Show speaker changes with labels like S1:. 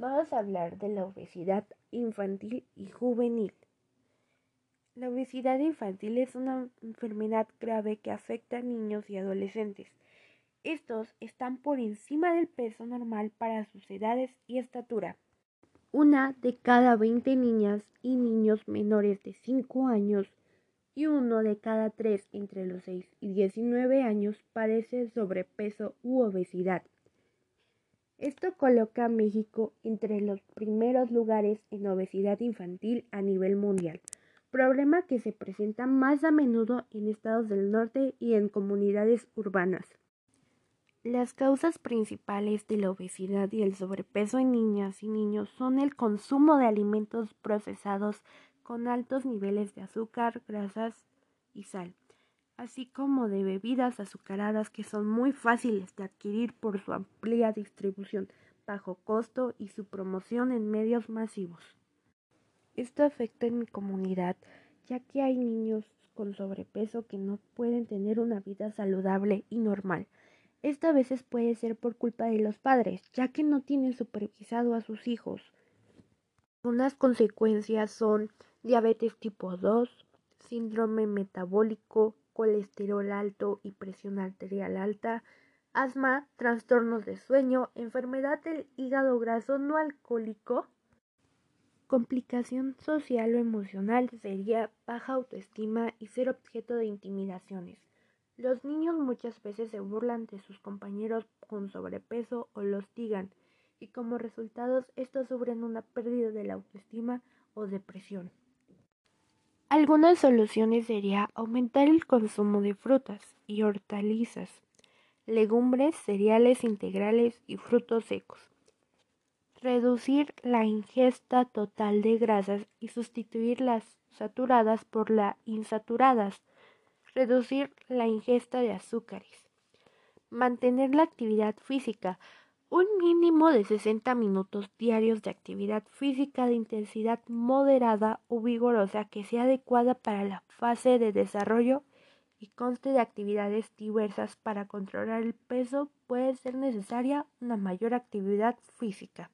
S1: Vamos a hablar de la obesidad infantil y juvenil. La obesidad infantil es una enfermedad grave que afecta a niños y adolescentes. Estos están por encima del peso normal para sus edades y estatura. Una de cada 20 niñas y niños menores de 5 años y uno de cada 3 entre los 6 y 19 años padece sobrepeso u obesidad. Esto coloca a México entre los primeros lugares en obesidad infantil a nivel mundial, problema que se presenta más a menudo en estados del norte y en comunidades urbanas. Las causas principales de la obesidad y el sobrepeso en niñas y niños son el consumo de alimentos procesados con altos niveles de azúcar, grasas y sal, así como de bebidas azucaradas que son muy fáciles de adquirir por su amplia distribución, bajo costo y su promoción en medios masivos. Esto afecta en mi comunidad, ya que hay niños con sobrepeso que no pueden tener una vida saludable y normal. Esta a veces puede ser por culpa de los padres, ya que no tienen supervisado a sus hijos. Unas consecuencias son diabetes tipo 2, síndrome metabólico, colesterol alto y presión arterial alta, asma, trastornos de sueño, enfermedad del hígado graso no alcohólico. Complicación social o emocional sería baja autoestima y ser objeto de intimidaciones. Los niños muchas veces se burlan de sus compañeros con sobrepeso o los digan, y como resultados estos sufren una pérdida de la autoestima o depresión. Algunas soluciones sería aumentar el consumo de frutas y hortalizas, legumbres, cereales integrales y frutos secos. Reducir la ingesta total de grasas y sustituir las saturadas por las insaturadas. Reducir la ingesta de azúcares. Mantener la actividad física un mínimo de 60 minutos diarios de actividad física de intensidad moderada o vigorosa que sea adecuada para la fase de desarrollo y conste de actividades diversas para controlar el peso puede ser necesaria una mayor actividad física.